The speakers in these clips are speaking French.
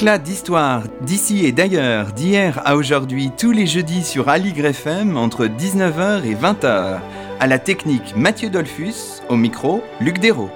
Éclat d'histoire d'ici et d'ailleurs, d'hier à aujourd'hui, tous les jeudis sur Aligre FM entre 19h et 20h. À la technique Mathieu Dolphus, au micro Luc Dérault.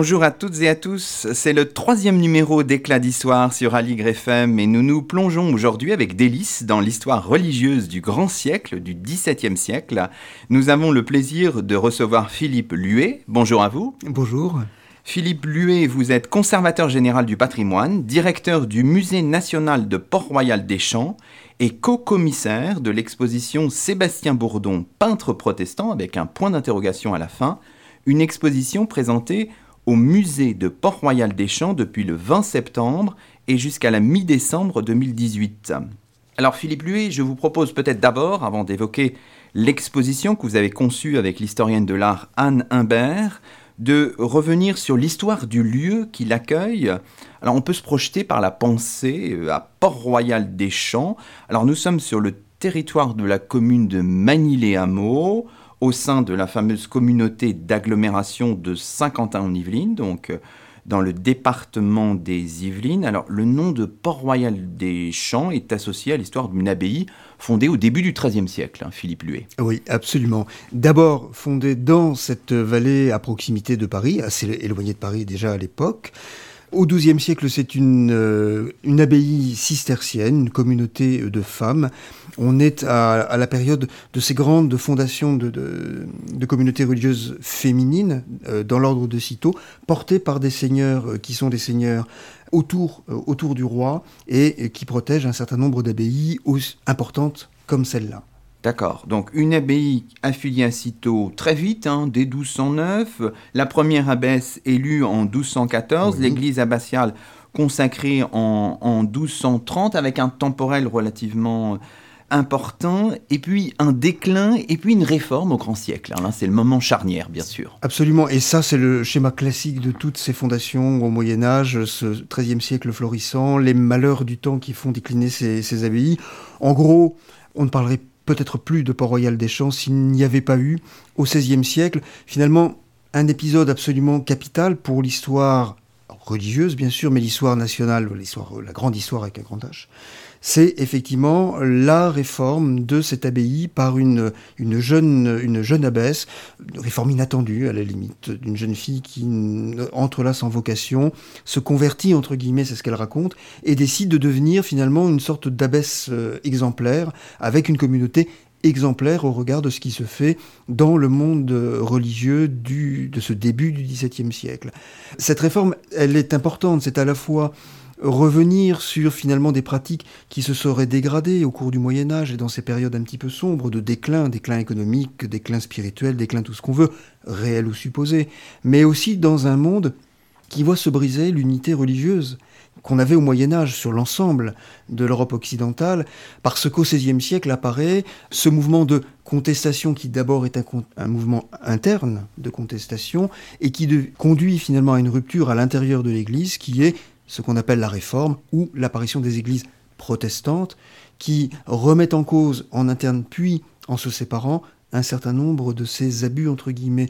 Bonjour à toutes et à tous, c'est le troisième numéro d'Éclat d'Histoire sur Aligre FM et nous nous plongeons aujourd'hui avec délice dans l'histoire religieuse du grand siècle, du XVIIe siècle. Nous avons le plaisir de recevoir Philippe Luet. Bonjour à vous. Bonjour. Philippe Luet, vous êtes conservateur général du patrimoine, directeur du Musée national de Port-Royal des Champs et co-commissaire de l'exposition Sébastien Bourdon, peintre protestant, avec un point d'interrogation à la fin, une exposition présentée au musée de Port-Royal des Champs depuis le 20 septembre et jusqu'à la mi-décembre 2018. Alors Philippe Luet, je vous propose peut-être d'abord, avant d'évoquer l'exposition que vous avez conçue avec l'historienne de l'art Anne Imbert, de revenir sur l'histoire du lieu qui l'accueille. Alors on peut se projeter par la pensée euh, à Port-Royal des Champs. Alors nous sommes sur le territoire de la commune de Manille-les-Hameaux au sein de la fameuse communauté d'agglomération de Saint-Quentin-en-Yvelines, donc euh, dans le département des Yvelines. Alors, le nom de Port-Royal des Champs est associé à l'histoire d'une abbaye fondée au début du XIIIe siècle, hein, Philippe Luet. Oui, absolument. D'abord fondée dans cette vallée à proximité de Paris, assez éloignée de Paris déjà à l'époque. Au XIIe siècle, c'est une, euh, une abbaye cistercienne, une communauté de femmes. On est à, la période de ces grandes fondations de, communautés religieuses féminines euh, dans l'ordre de Cîteaux, portées par des seigneurs euh, qui sont des seigneurs autour, autour du roi et, qui protègent un certain nombre d'abbayes importantes comme celle-là. D'accord. Donc une abbaye affiliée à Cîteaux très vite, hein, dès 1209. La première abbesse élue en 1214. L'église abbatiale consacrée en, en, 1230 avec un temporel relativement important, et puis un déclin, et puis une réforme au grand siècle. Là, c'est le moment charnière, bien sûr. Absolument, et ça, c'est le schéma classique de toutes ces fondations au Moyen Âge, ce XIIIe siècle florissant, les malheurs du temps qui font décliner ces, ces abbayes. En gros, on ne parlerait peut-être plus de Port-Royal des Champs s'il n'y avait pas eu, au XVIe siècle, finalement, un épisode absolument capital pour l'histoire religieuse, bien sûr, mais l'histoire nationale, l'histoire, la grande histoire avec un grand H, c'est effectivement la réforme de cette abbaye par une, une, jeune, une jeune abbesse, une réforme inattendue à la limite, d'une jeune fille qui entre là sans vocation, se convertit entre guillemets, c'est ce qu'elle raconte, et décide de devenir finalement une sorte d'abbesse euh, exemplaire avec une communauté exemplaire au regard de ce qui se fait dans le monde religieux du, de ce début du XVIIe siècle. Cette réforme, elle est importante, c'est à la fois revenir sur finalement des pratiques qui se seraient dégradées au cours du Moyen Âge et dans ces périodes un petit peu sombres de déclin, déclin économique, déclin spirituel, déclin tout ce qu'on veut, réel ou supposé, mais aussi dans un monde qui voit se briser l'unité religieuse qu'on avait au Moyen Âge sur l'ensemble de l'Europe occidentale, parce qu'au XVIe siècle apparaît ce mouvement de contestation qui d'abord est un, mouvement interne de contestation et qui conduit finalement à une rupture à l'intérieur de l'Église qui est ce qu'on appelle la réforme ou l'apparition des églises protestantes qui remettent en cause en interne puis en se séparant un certain nombre de ces abus entre guillemets.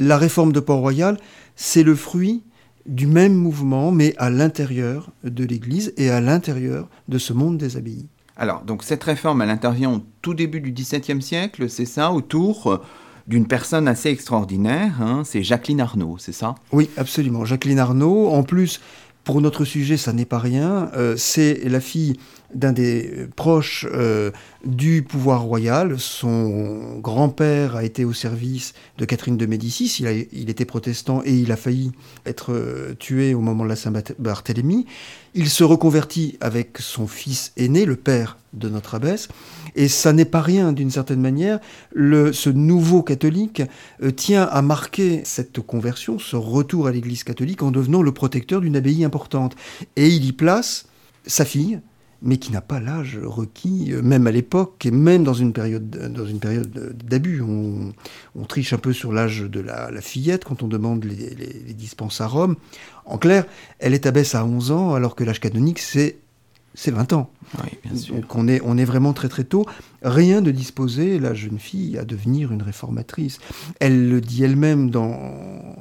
La réforme de Port-Royal, c'est le fruit du même mouvement, mais à l'intérieur de l'Église et à l'intérieur de ce monde des abbayes. Alors, donc cette réforme, elle intervient au tout début du XVIIe siècle, c'est ça, autour d'une personne assez extraordinaire, hein, c'est Jacqueline Arnaud, c'est ça? Oui, absolument. Jacqueline Arnaud, en plus, pour notre sujet, ça n'est pas rien. Euh, c'est la fille d'un des proches euh, du pouvoir royal. Son grand-père a été au service de Catherine de Médicis. Il, était protestant et il a failli être euh, tué au moment de la Saint-Barthélemy. Il se reconvertit avec son fils aîné, le père de notre abbesse. Et ça n'est pas rien, d'une certaine manière. Ce nouveau catholique euh, tient à marquer cette conversion, ce retour à l'Église catholique, en devenant le protecteur d'une abbaye importante. Et il y place sa fille, mais qui n'a pas l'âge requis, euh, même à l'époque, et même dans une période, période d'abus. On, triche un peu sur l'âge de la, fillette quand on demande les, les, dispenses à Rome. En clair, elle est abbesse à 11 ans, alors que l'âge canonique, c'est c'est 20 ans. Donc on est, on est vraiment très très tôt. Rien de disposer la jeune fille à devenir une réformatrice. Elle le dit elle-même dans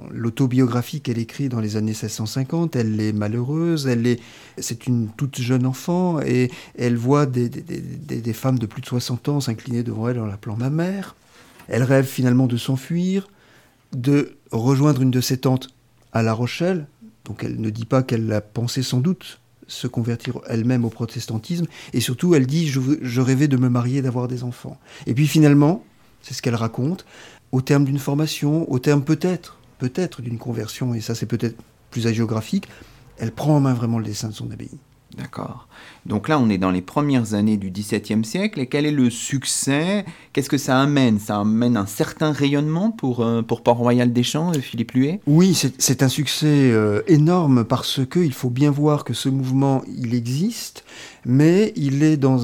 l'autobiographie qu'elle écrit dans les années 1650. Elle est malheureuse, elle est, c'est une toute jeune enfant et elle voit des, des femmes de plus de 60 ans s'incliner devant elle en l'appelant ma mère. Elle rêve finalement de s'enfuir, de rejoindre une de ses tantes à La Rochelle. Donc elle ne dit pas qu'elle l'a pensé sans doute se convertir elle-même au protestantisme, et surtout elle dit je, rêvais de me marier, d'avoir des enfants. Et puis finalement, c'est ce qu'elle raconte, au terme d'une formation, au terme peut-être, peut-être d'une conversion, et ça c'est peut-être plus agiographique, elle prend en main vraiment le dessin de son abbaye. D'accord. Donc là, on est dans les premières années du XVIIe siècle. Et quel est le succès? Qu'est-ce que ça amène? Ça amène un certain rayonnement pour, euh, pour Port-Royal des Champs, euh, Philippe Luet Oui, c'est un succès euh, énorme parce qu'il faut bien voir que ce mouvement, il existe, mais il est dans,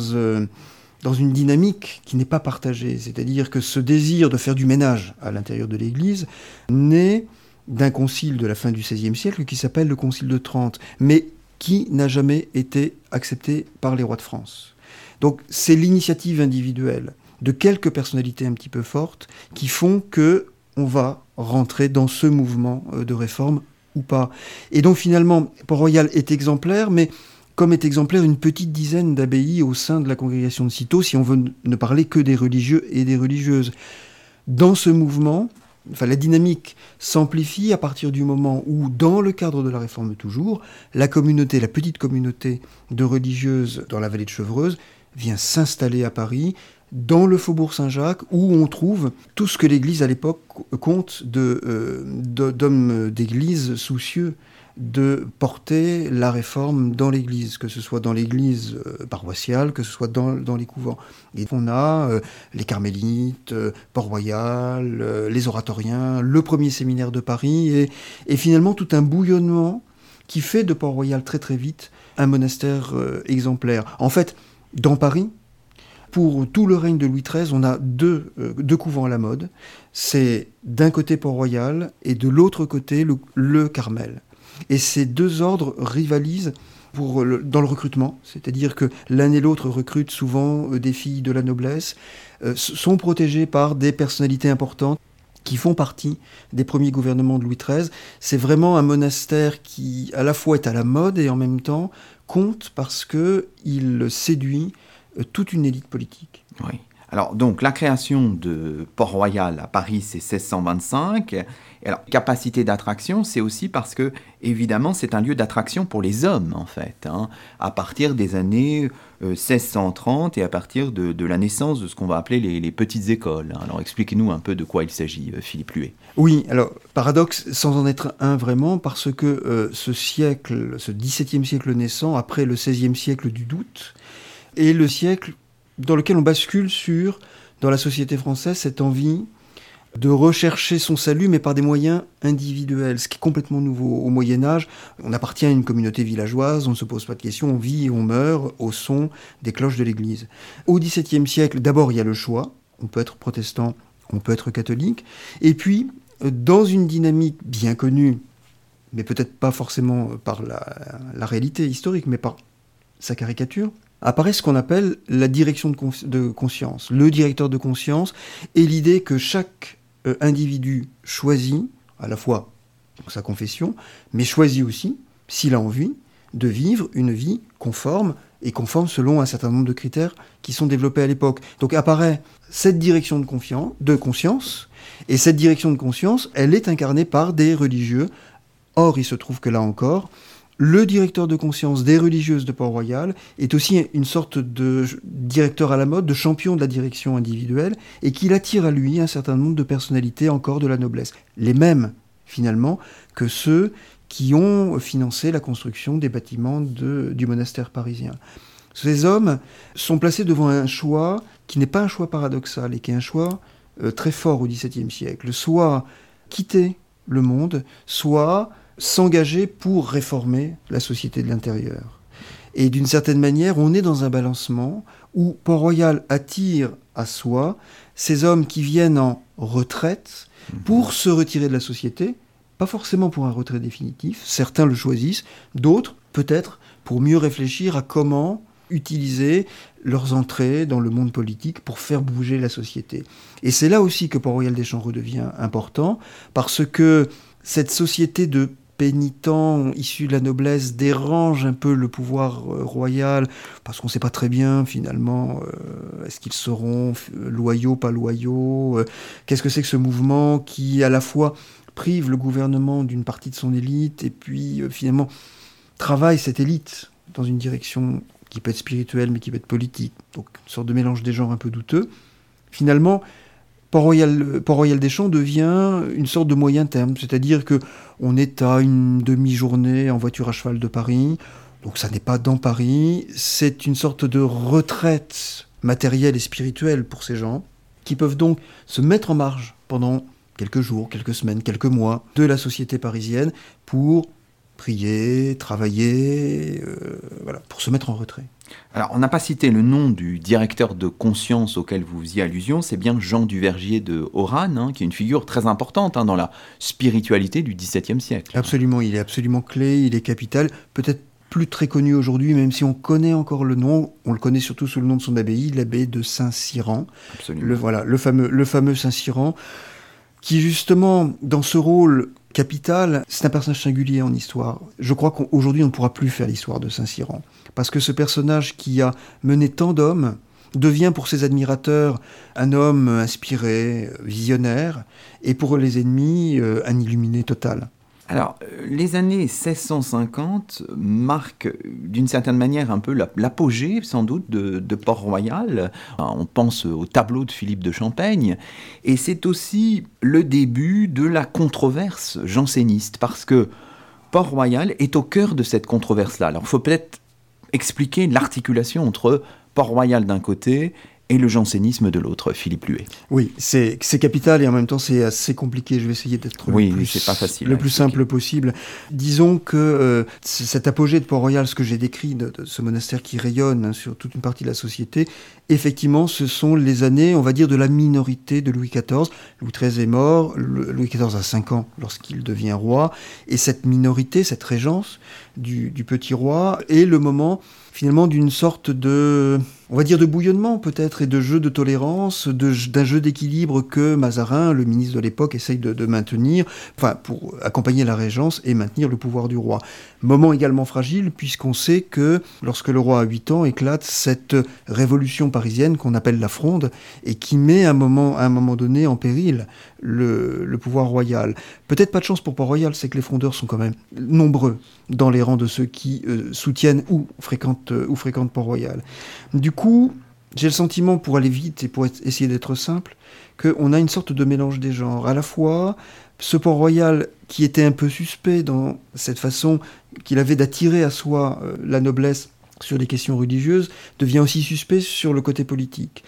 dans une dynamique qui n'est pas partagée. C'est-à-dire que ce désir de faire du ménage à l'intérieur de l'Église naît d'un concile de la fin du XVIe siècle qui s'appelle le concile de Trente. Mais qui n'a jamais été accepté par les rois de France. Donc c'est l'initiative individuelle de quelques personnalités un petit peu fortes qui font que on va rentrer dans ce mouvement euh, de réforme ou pas. Et donc finalement, Port-Royal est exemplaire, mais comme est exemplaire une petite dizaine d'abbayes au sein de la congrégation de Cîteaux, si on veut ne parler que des religieux et des religieuses. Dans ce mouvement, la dynamique s'amplifie à partir du moment où, dans le cadre de la réforme toujours, la communauté, la petite communauté de religieuses dans la vallée de Chevreuse vient s'installer à Paris, dans le faubourg Saint-Jacques, où on trouve tout ce que l'Église à l'époque compte euh, d'hommes d'église soucieux de porter la réforme dans l'Église, que ce soit dans l'Église euh, paroissiale, que ce soit dans, les couvents. Et on a euh, les carmélites, euh, Port-Royal, les oratoriens, le premier séminaire de Paris, et, finalement tout un bouillonnement qui fait de Port-Royal très très vite un monastère exemplaire. En fait, dans Paris, pour tout le règne de Louis XIII, on a deux, deux couvents à la mode. C'est d'un côté Port-Royal et de l'autre côté le Carmel. Et ces deux ordres rivalisent pour dans le recrutement, c'est-à-dire que l'un et l'autre recrutent souvent euh, des filles de la noblesse, euh, sont protégés par des personnalités importantes qui font partie des premiers gouvernements de Louis XIII. C'est vraiment un monastère qui, à la fois, est à la mode et en même temps compte parce qu'il séduit euh, toute une élite politique. Oui. Alors, donc, la création de Port-Royal à Paris, c'est 1625. Alors, capacité d'attraction, c'est aussi parce que, évidemment, c'est un lieu d'attraction pour les hommes, en fait, hein, à partir des années 1630 euh, et à partir de, la naissance de ce qu'on va appeler les, petites écoles. Alors, expliquez-nous un peu de quoi il s'agit, euh, Philippe Luet. Oui, alors, paradoxe, sans en être un vraiment, parce que euh, ce siècle, ce XVIIe siècle naissant, après le XVIe siècle du doute, est le siècle dans lequel on bascule sur, dans la société française, cette envie de rechercher son salut, mais par des moyens individuels, ce qui est complètement nouveau. Au Moyen Âge, on appartient à une communauté villageoise, on ne se pose pas de questions, on vit et on meurt au son des cloches de l'Église. Au XVIIe siècle, d'abord, il y a le choix, on peut être protestant, on peut être catholique, et puis, dans une dynamique bien connue, mais peut-être pas forcément par la, la réalité historique, mais par sa caricature, apparaît ce qu'on appelle la direction de, conscience. Le directeur de conscience et l'idée que chaque euh, individu choisit, à la fois sa confession, mais choisit aussi, s'il a envie, de vivre une vie conforme et conforme selon un certain nombre de critères qui sont développés à l'époque. Donc apparaît cette direction de, de conscience, et cette direction de conscience, elle est incarnée par des religieux. Or, il se trouve que là encore, le directeur de conscience des religieuses de Port-Royal est aussi une sorte de directeur à la mode, de champion de la direction individuelle, et qu'il attire à lui un certain nombre de personnalités encore de la noblesse. Les mêmes, finalement, que ceux qui ont financé la construction des bâtiments du monastère parisien. Ces hommes sont placés devant un choix qui n'est pas un choix paradoxal et qui est un choix euh, très fort au XVIIe siècle. Soit quitter le monde, soit s'engager pour réformer la société de l'intérieur. Et d'une certaine manière, on est dans un balancement où Port-Royal attire à soi ces hommes qui viennent en retraite mhm. pour se retirer de la société, pas forcément pour un retrait définitif, certains le choisissent, d'autres peut-être pour mieux réfléchir à comment utiliser leurs entrées dans le monde politique pour faire bouger la société. Et c'est là aussi que Port-Royal des Champs redevient important, parce que cette société de pénitents issus de la noblesse dérange un peu le pouvoir euh, royal, parce qu'on ne sait pas très bien finalement, euh, est-ce qu'ils seront loyaux, pas loyaux, euh, qu'est-ce que c'est que ce mouvement qui à la fois prive le gouvernement d'une partie de son élite et puis finalement travaille cette élite dans une direction qui peut être spirituelle mais qui peut être politique, donc une sorte de mélange des genres un peu douteux. Finalement, Port-Royal, des Champs devient une sorte de moyen terme, c'est-à-dire que on est à une demi-journée en voiture à cheval de Paris, donc ça n'est pas dans Paris, c'est une sorte de retraite matérielle et spirituelle pour ces gens, qui peuvent donc se mettre en marge pendant quelques jours, quelques semaines, quelques mois de la société parisienne pour prier, travailler, euh, voilà, pour se mettre en retrait. Alors, on n'a pas cité le nom du directeur de conscience auquel vous faisiez allusion, c'est bien Jean Duvergier de Oran, hein, qui est une figure très importante hein, dans la spiritualité du XVIIe siècle. Absolument, il est absolument clé, il est capital, peut-être plus très connu aujourd'hui, même si on connaît encore le nom, on le connaît surtout sous le nom de son abbaye, l'abbaye de Saint-Cyran. Le, voilà, le fameux, le fameux Saint-Cyran, qui justement, dans ce rôle capital, c'est un personnage singulier en histoire. Je crois qu'aujourd'hui, on ne pourra plus faire l'histoire de Saint-Cyran. Parce que ce personnage qui a mené tant d'hommes devient pour ses admirateurs un homme inspiré, visionnaire, et pour les ennemis, euh, un illuminé total. Alors, euh, les années 1650 marquent d'une certaine manière un peu l'apogée, sans doute, de, Port-Royal. On pense au tableau de Philippe de Champaigne. Et c'est aussi le début de la controverse janséniste, parce que Port-Royal est au cœur de cette controverse-là. Alors, il faut peut-être expliquer l'articulation entre Port-Royal d'un côté et le jansénisme de l'autre, Philippe Luet. Oui, c'est capital et en même temps c'est assez compliqué. Je vais essayer d'être oui, le plus, pas facile le plus simple possible. Disons que euh, cet apogée de Port-Royal, ce que j'ai décrit de, ce monastère qui rayonne hein, sur toute une partie de la société, effectivement, ce sont les années, on va dire, de la minorité de Louis XIV. Louis XIII est mort, Louis XIV a 5 ans lorsqu'il devient roi, et cette minorité, cette régence du, petit roi est le moment finalement d'une sorte de, on va dire de bouillonnement peut-être, et de jeu de tolérance, d'un jeu d'équilibre que Mazarin, le ministre de l'époque, essaye de, maintenir, enfin pour accompagner la régence et maintenir le pouvoir du roi. Moment également fragile puisqu'on sait que lorsque le roi a 8 ans éclate cette révolution parisienne qu'on appelle la Fronde et qui met un moment, à un moment donné en péril le, le pouvoir royal. Peut-être pas de chance pour Port-Royal, c'est que les frondeurs sont quand même nombreux dans les rangs de ceux qui euh, soutiennent ou fréquentent, euh, ou fréquentent Port-Royal. Du coup, j'ai le sentiment, pour aller vite et pour essayer d'être simple, qu'on a une sorte de mélange des genres. À la fois, ce Port-Royal qui était un peu suspect dans cette façon qu'il avait d'attirer à soi euh, la noblesse sur les questions religieuses, devient aussi suspect sur le côté politique.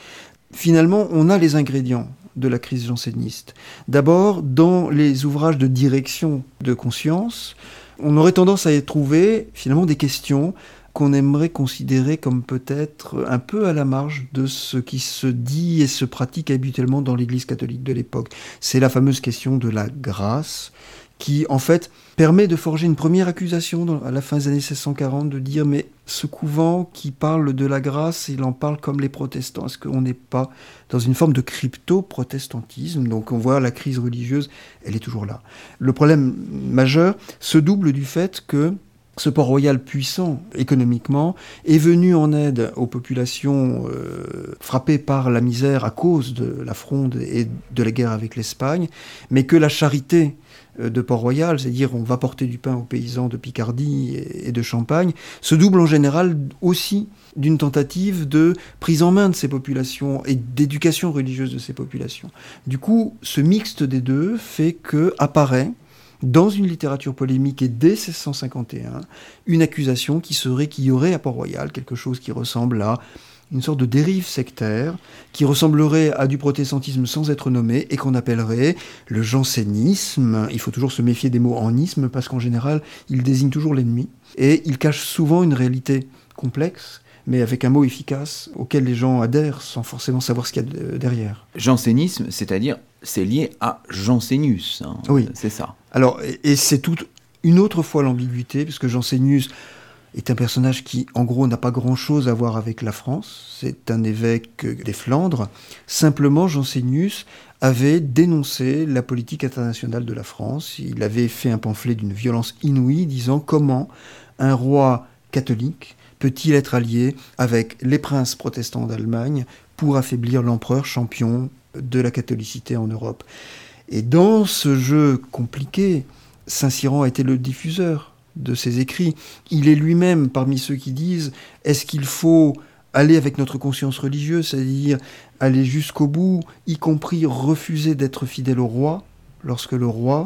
Finalement, on a les ingrédients de la crise janséniste. D'abord, dans les ouvrages de direction de conscience, on aurait tendance à y trouver finalement des questions qu'on aimerait considérer comme peut-être un peu à la marge de ce qui se dit et se pratique habituellement dans l'Église catholique de l'époque. C'est la fameuse question de la grâce, qui en fait permet de forger une première accusation à la fin des années 1640, de dire mais ce couvent qui parle de la grâce, il en parle comme les protestants. Est-ce qu'on n'est pas dans une forme de crypto-protestantisme? Donc on voit la crise religieuse, elle est toujours là. Le problème majeur se double du fait que ce port royal puissant économiquement est venu en aide aux populations euh, frappées par la misère à cause de la fronde et de la guerre avec l'Espagne, mais que la charité euh, de Port-Royal, c'est-à-dire on va porter du pain aux paysans de Picardie et de Champagne, se double en général aussi d'une tentative de prise en main de ces populations et d'éducation religieuse de ces populations. Du coup, ce mixte des deux fait que apparaît dans une littérature polémique et dès 1651 une accusation qui serait qu'il y aurait à Port-Royal quelque chose qui ressemble à une sorte de dérive sectaire qui ressemblerait à du protestantisme sans être nommé et qu'on appellerait le jansénisme. Il faut toujours se méfier des mots en isme parce qu'en général, ils désignent toujours l'ennemi et ils cachent souvent une réalité complexe, mais avec un mot efficace auquel les gens adhèrent sans forcément savoir ce qu'il y a derrière. Jansénisme, c'est-à-dire c'est lié à Jansénius. Hein. oui, c'est ça. Alors, et, c'est toute une autre fois l'ambiguïté, puisque Jansénius est un personnage qui, en gros, n'a pas grand-chose à voir avec la France. C'est un évêque des Flandres. Simplement, Jansénius avait dénoncé la politique internationale de la France. Il avait fait un pamphlet d'une violence inouïe disant comment un roi catholique peut-il être allié avec les princes protestants d'Allemagne pour affaiblir l'empereur champion de la catholicité en Europe. Et dans ce jeu compliqué, Saint-Cyran a été le diffuseur de ses écrits. Il est lui-même parmi ceux qui disent est-ce qu'il faut aller avec notre conscience religieuse, c'est-à-dire aller jusqu'au bout, y compris refuser d'être fidèle au roi lorsque le roi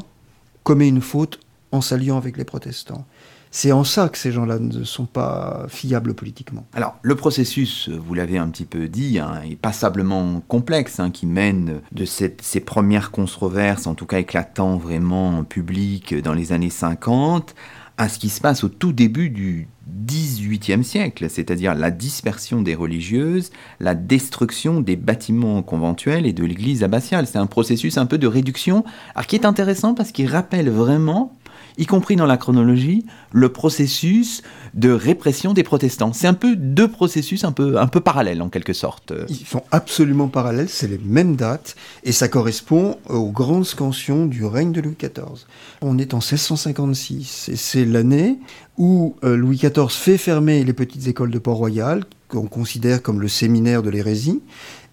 commet une faute en s'alliant avec les protestants? C'est en ça que ces gens-là ne sont pas fiables politiquement. Alors, le processus, vous l'avez un petit peu dit, hein, est passablement complexe, hein, qui mène de ces premières controverses, en tout cas éclatant vraiment en public dans les années 50, à ce qui se passe au tout début du XVIIIe siècle, c'est-à-dire la dispersion des religieuses, la destruction des bâtiments conventuels et de l'église abbatiale. C'est un processus un peu de réduction, qui est intéressant parce qu'il rappelle vraiment y compris dans la chronologie, le processus de répression des protestants. C'est un peu deux processus un peu, un peu parallèles en quelque sorte. Ils sont absolument parallèles, c'est les mêmes dates, et ça correspond aux grandes scansions du règne de Louis XIV. On est en 1656, et c'est l'année où euh, Louis XIV fait fermer les petites écoles de Port-Royal, qu'on considère comme le séminaire de l'hérésie,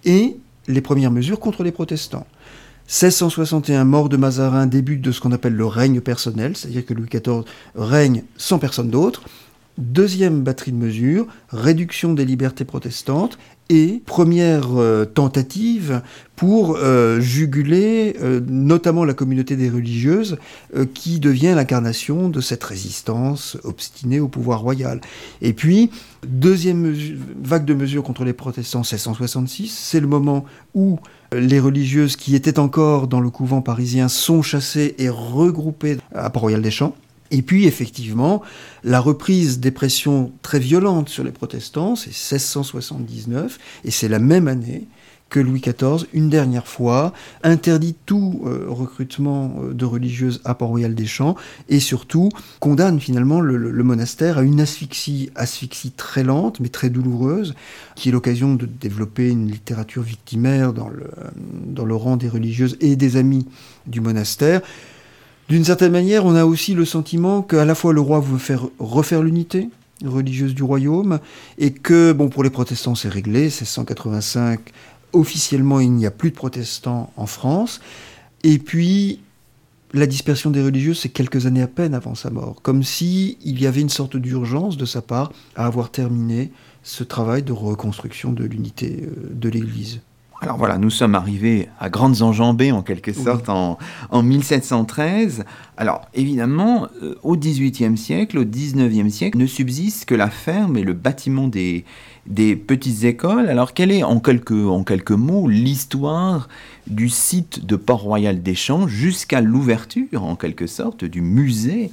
et les premières mesures contre les protestants. 1661, mort de Mazarin, début de ce qu'on appelle le règne personnel, c'est-à-dire que Louis XIV règne sans personne d'autre. Deuxième batterie de mesures, réduction des libertés protestantes et première euh, tentative pour euh, juguler euh, notamment la communauté des religieuses qui devient l'incarnation de cette résistance obstinée au pouvoir royal. Et puis, deuxième vague de mesures contre les protestants 1666, c'est le moment où les religieuses qui étaient encore dans le couvent parisien sont chassées et regroupées à Port-Royal des Champs. Et puis, effectivement, la reprise des pressions très violentes sur les protestants, c'est 1679, et c'est la même année que Louis XIV, une dernière fois, interdit tout euh, recrutement euh, de religieuses à Port-Royal des Champs et surtout condamne finalement le, monastère à une asphyxie, asphyxie très lente mais très douloureuse, qui est l'occasion de développer une littérature victimaire dans le, dans le rang des religieuses et des amis du monastère. D'une certaine manière, on a aussi le sentiment qu'à la fois le roi veut faire refaire l'unité religieuse du royaume et que, bon, pour les protestants, c'est réglé, 1685, officiellement, il n'y a plus de protestants en France. Et puis, la dispersion des religieuses, c'est quelques années à peine avant sa mort, comme si il y avait une sorte d'urgence de sa part à avoir terminé ce travail de reconstruction de l'unité euh, de l'Église. Alors voilà, nous sommes arrivés à grandes enjambées en quelque sorte en, 1713. Alors évidemment, euh, au XVIIIe siècle, au XIXe siècle, ne subsiste que la ferme et le bâtiment des, des petites écoles. Alors quelle est en quelques, en quelques mots l'histoire du site de Port-Royal des Champs jusqu'à l'ouverture en quelque sorte du musée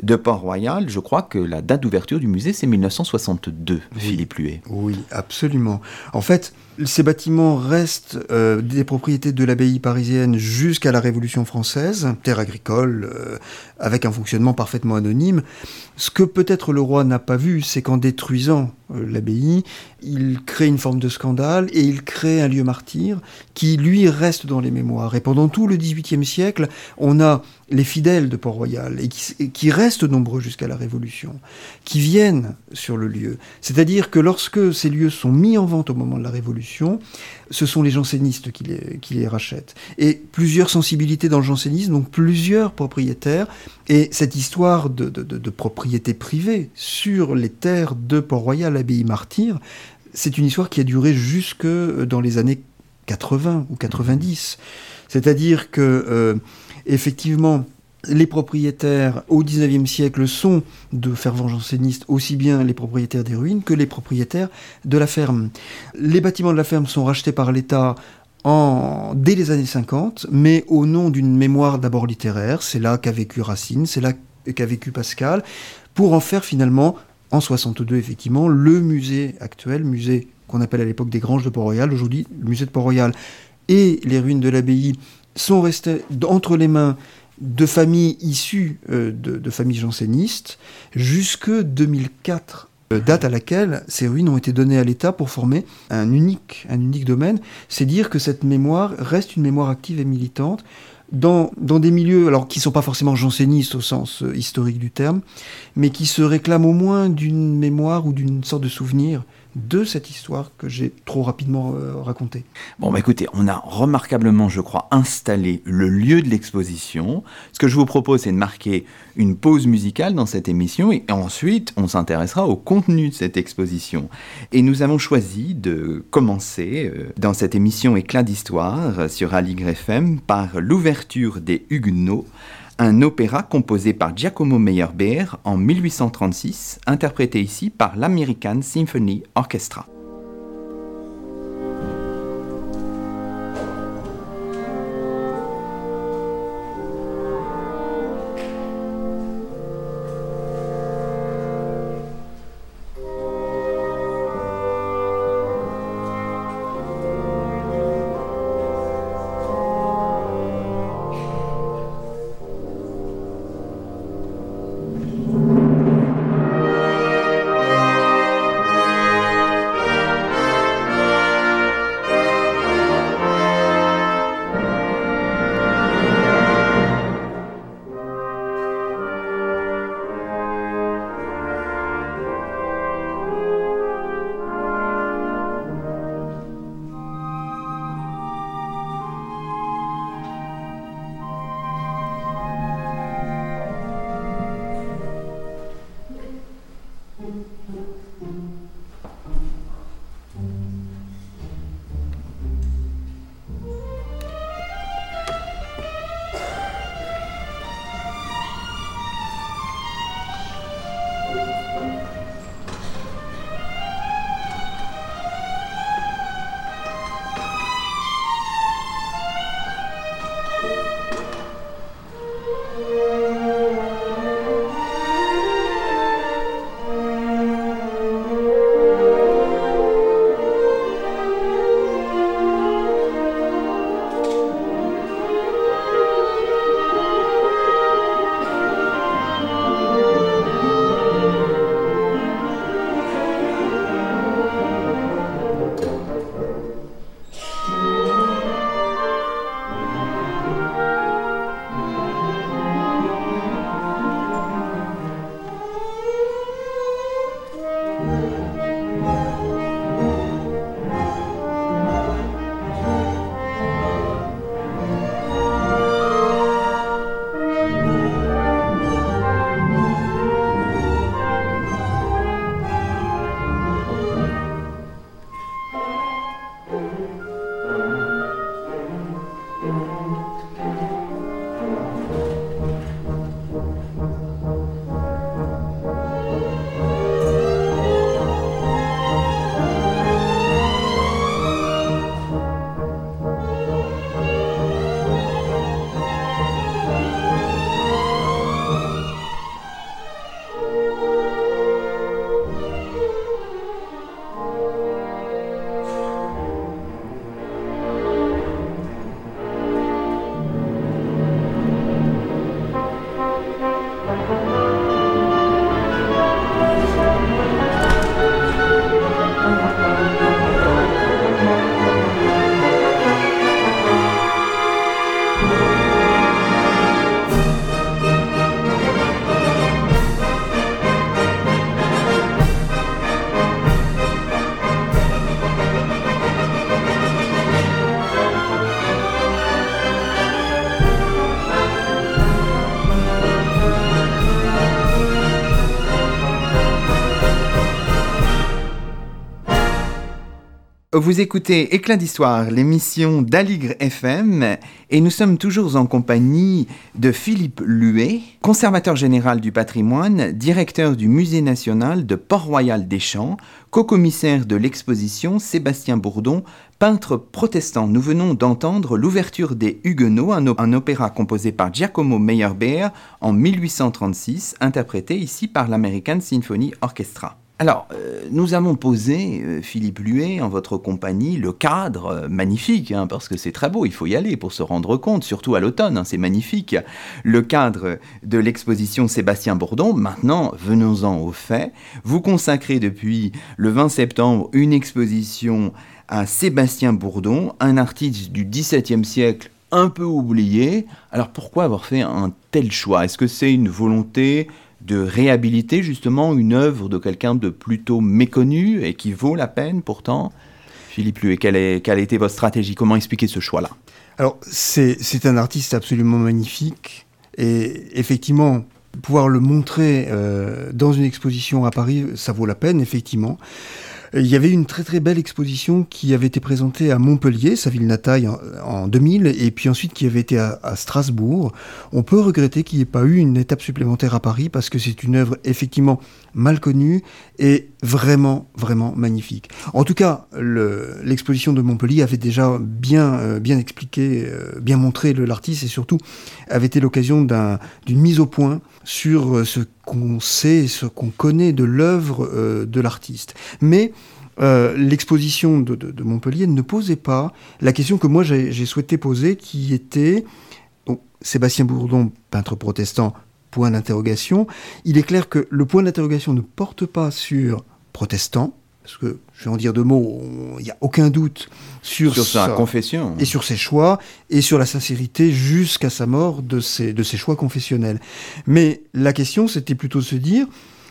de Port-Royal, je crois que la date d'ouverture du musée, c'est 1962, Philippe Luet. Oui, absolument. En fait, ces bâtiments restent euh, des propriétés de l'abbaye parisienne jusqu'à la Révolution française, terre agricole, euh, avec un fonctionnement parfaitement anonyme. Ce que peut-être le roi n'a pas vu, c'est qu'en détruisant euh, l'abbaye, il crée une forme de scandale et il crée un lieu martyr qui, lui, reste dans les mémoires. Et pendant tout le XVIIIe siècle, on a les fidèles de Port-Royal, et qui, restent nombreux jusqu'à la Révolution, qui viennent sur le lieu. C'est-à-dire que lorsque ces lieux sont mis en vente au moment de la Révolution, ce sont les jansénistes qui les, rachètent. Et plusieurs sensibilités dans le jansénisme, donc plusieurs propriétaires, et cette histoire de, propriété privée sur les terres de Port-Royal, l'abbaye martyr, c'est une histoire qui a duré jusque dans les années 80 ou 90. C'est-à-dire que euh, effectivement, les propriétaires au XIXe siècle sont de fervents jansénistes, aussi bien les propriétaires des ruines que les propriétaires de la ferme. Les bâtiments de la ferme sont rachetés par l'État en, dès les années 50, mais au nom d'une mémoire d'abord littéraire. C'est là qu'a vécu Racine, c'est là qu'a vécu Pascal, pour en faire finalement en 62 effectivement, le musée actuel, musée qu'on appelle à l'époque des Granges de Port-Royal, aujourd'hui le musée de Port-Royal, et les ruines de l'abbaye sont restées entre les mains de familles issues euh, de, familles jansénistes jusque 2004 euh, date à laquelle ces ruines ont été données à l'État pour former un unique, un unique domaine. C'est dire que cette mémoire reste une mémoire active et militante dans, dans des milieux alors qui ne sont pas forcément jansénistes au sens euh, historique du terme, mais qui se réclament au moins d'une mémoire ou d'une sorte de souvenir de cette histoire que j'ai trop rapidement euh, racontée. Bon, bah écoutez, on a remarquablement, je crois, installé le lieu de l'exposition. Ce que je vous propose, c'est de marquer une pause musicale dans cette émission et ensuite, on s'intéressera au contenu de cette exposition. Et nous avons choisi de commencer euh, dans cette émission Éclat d'histoire sur Aligre FM par l'ouverture des Huguenots un opéra composé par Giacomo Meyerbeer en 1836, interprété ici par l'American Symphony Orchestra. Vous écoutez Éclat d'Histoire, l'émission d'Aligre FM, et nous sommes toujours en compagnie de Philippe Luet, conservateur général du patrimoine, directeur du Musée national de Port-Royal des Champs, co-commissaire de l'exposition Sébastien Bourdon, peintre protestant. Nous venons d'entendre l'ouverture des Huguenots, un, un, opéra composé par Giacomo Meyerbeer en 1836, interprété ici par l'American Symphony Orchestra. Alors, euh, nous avons posé, euh, Philippe Luet, en votre compagnie, le cadre euh, magnifique, hein, parce que c'est très beau, il faut y aller pour se rendre compte, surtout à l'automne, hein, c'est magnifique, le cadre de l'exposition Sébastien Bourdon. Maintenant, venons-en au fait. Vous consacrez depuis le 20 septembre une exposition à Sébastien Bourdon, un artiste du XVIIe siècle un peu oublié. Alors pourquoi avoir fait un tel choix? Est-ce que c'est une volonté de réhabiliter justement une œuvre de quelqu'un de plutôt méconnu et qui vaut la peine pourtant Philippe Luet, quelle, quelle a été votre stratégie? Comment expliquer ce choix-là? Alors, c'est un artiste absolument magnifique. Et effectivement, pouvoir le montrer euh, dans une exposition à Paris, ça vaut la peine, effectivement. Il y avait une très très belle exposition qui avait été présentée à Montpellier, sa ville natale, en, 2000, et puis ensuite qui avait été à, Strasbourg. On peut regretter qu'il n'y ait pas eu une étape supplémentaire à Paris parce que c'est une œuvre effectivement mal connue et vraiment vraiment magnifique. En tout cas, l'exposition de Montpellier avait déjà bien euh, bien expliqué, euh, bien montré l'artiste et surtout avait été l'occasion d'une mise au point sur euh, ce qu'on sait, ce qu'on connaît de l'œuvre de l'artiste. Mais l'exposition de, Montpellier ne posait pas la question que moi j'ai souhaité poser, qui était Sébastien Bourdon, peintre protestant, point d'interrogation. Il est clair que le point d'interrogation ne porte pas sur protestant, parce que je vais en dire deux mots, il n'y a aucun doute sur, sa, confession et sur ses choix et sur la sincérité jusqu'à sa mort de ses, de ses choix confessionnels. Mais la question, c'était plutôt de se dire,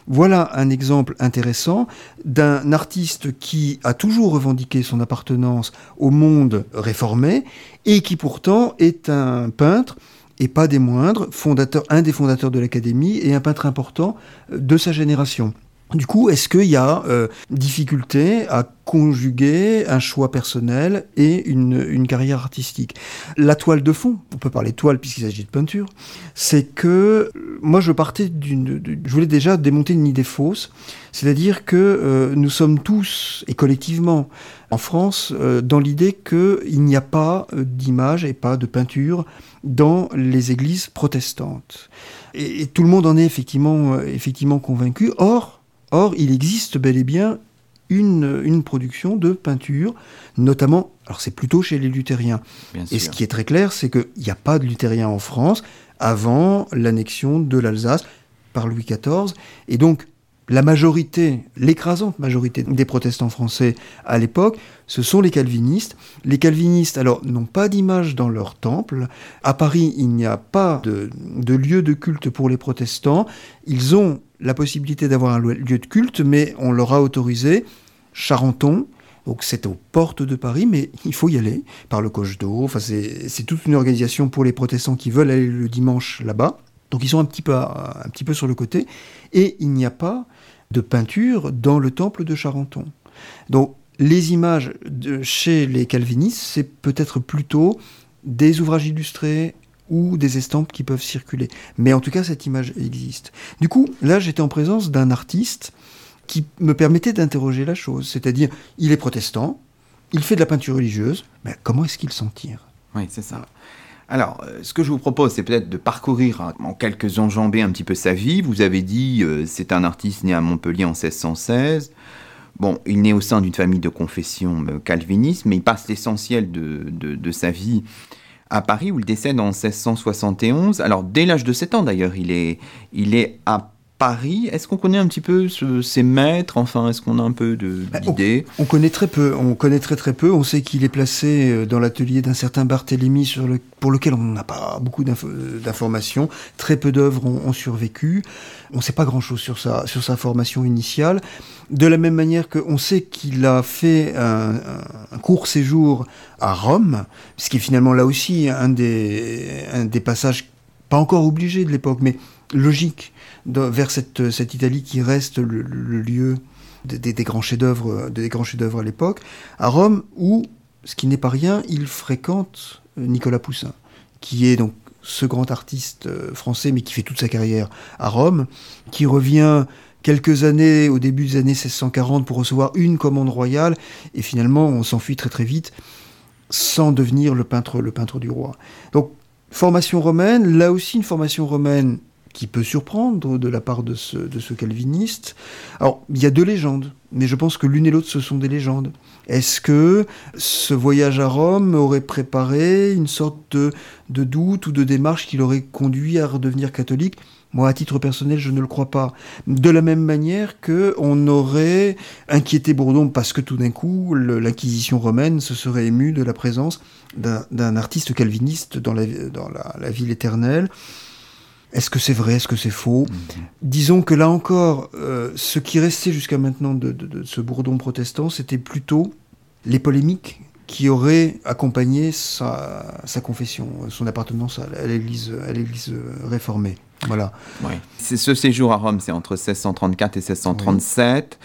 voilà un exemple intéressant d'un artiste qui a toujours revendiqué son appartenance au monde réformé et qui pourtant est un peintre et pas des moindres, fondateur, un des fondateurs de l'Académie et un peintre important de sa génération. Du coup, est-ce qu'il y a euh, difficulté à conjuguer un choix personnel et une, carrière artistique? La toile de fond, on peut parler toile puisqu'il s'agit de peinture, c'est que euh, moi je partais d'une... Je voulais déjà démonter une idée fausse, c'est-à-dire que euh, nous sommes tous et collectivement en France dans l'idée qu'il n'y a pas d'image et pas de peinture dans les églises protestantes. Et, tout le monde en est effectivement, effectivement convaincu. Or, Or, il existe bel et bien une, une production de peinture, notamment, alors c'est plutôt chez les luthériens. et ce qui est très clair, c'est qu'il n'y a pas de luthériens en France avant l'annexion de l'Alsace par Louis XIV. Et donc, la majorité, l'écrasante majorité des protestants français à l'époque, ce sont les calvinistes. Les calvinistes, alors, n'ont pas d'image dans leur temple. À Paris, il n'y a pas de, lieu de culte pour les protestants. Ils ont la possibilité d'avoir un lieu de culte, mais on leur a autorisé Charenton, donc c'est aux portes de Paris, mais il faut y aller par le coche d'eau. Enfin, c'est toute une organisation pour les protestants qui veulent aller le dimanche là-bas. Donc ils sont un petit, peu, sur le côté. Et il n'y a pas de peinture dans le temple de Charenton. Donc les images de chez les calvinistes, c'est peut-être plutôt des ouvrages illustrés ou des estampes qui peuvent circuler. Mais en tout cas, cette image existe. Du coup, là, j'étais en présence d'un artiste qui me permettait d'interroger la chose. C'est-à-dire, il est protestant, il fait de la peinture religieuse, mais comment est-ce qu'il s'en tire? Oui, c'est ça. Alors, euh, ce que je vous propose, c'est peut-être de parcourir en quelques enjambées un petit peu sa vie. Vous avez dit, euh, c'est un artiste né à Montpellier en 1616. Bon, il naît au sein d'une famille de confession euh, calviniste, mais il passe l'essentiel de, de, sa vie à Paris, où il décède en 1671. Alors, dès l'âge de 7 ans d'ailleurs, il est, il est à Paris. Est-ce qu'on connaît un petit peu ses maîtres? Enfin, est-ce qu'on a un peu bah, d'idées? on, connaît très peu. On connaît très très peu. On sait qu'il est placé euh, dans l'atelier d'un certain Barthélemy sur le, pour lequel on n'a pas beaucoup d'informations. Très peu d'œuvres ont, survécu. On ne sait pas grand-chose sur sa, sur sa formation initiale. De la même manière qu'on sait qu'il a fait un, un, court séjour à Rome, ce qui est finalement là aussi un des, un des passages pas encore obligés de l'époque, mais logique vers cette, cette Italie qui reste le, lieu des, grands chefs-d'œuvre, des grands chefs-d'œuvre à l'époque, à Rome, où, ce qui n'est pas rien, il fréquente Nicolas Poussin, qui est donc ce grand artiste français, mais qui fait toute sa carrière à Rome, qui revient quelques années au début des années 1640 pour recevoir une commande royale, et finalement on s'enfuit très très vite sans devenir le peintre, le peintre du roi. Donc formation romaine, là aussi une formation romaine qui peut surprendre de la part de ce, calviniste. Alors, il y a deux légendes, mais je pense que l'une et l'autre, ce sont des légendes. Est-ce que ce voyage à Rome aurait préparé une sorte de, doute ou de démarche qui l'aurait conduit à redevenir catholique? Moi, à titre personnel, je ne le crois pas. De la même manière que on aurait inquiété Bourdon parce que tout d'un coup, l'Inquisition romaine se serait émue de la présence d'un artiste calviniste dans la, ville éternelle. Est-ce que c'est vrai? Est-ce que c'est faux? Mhm. Disons que là encore, euh, ce qui restait jusqu'à maintenant de, de, ce Bourdon protestant, c'était plutôt les polémiques qui auraient accompagné sa, sa confession, son appartenance à l'Église réformée. Voilà. C'est ce séjour à Rome, c'est entre 1634 et 1637.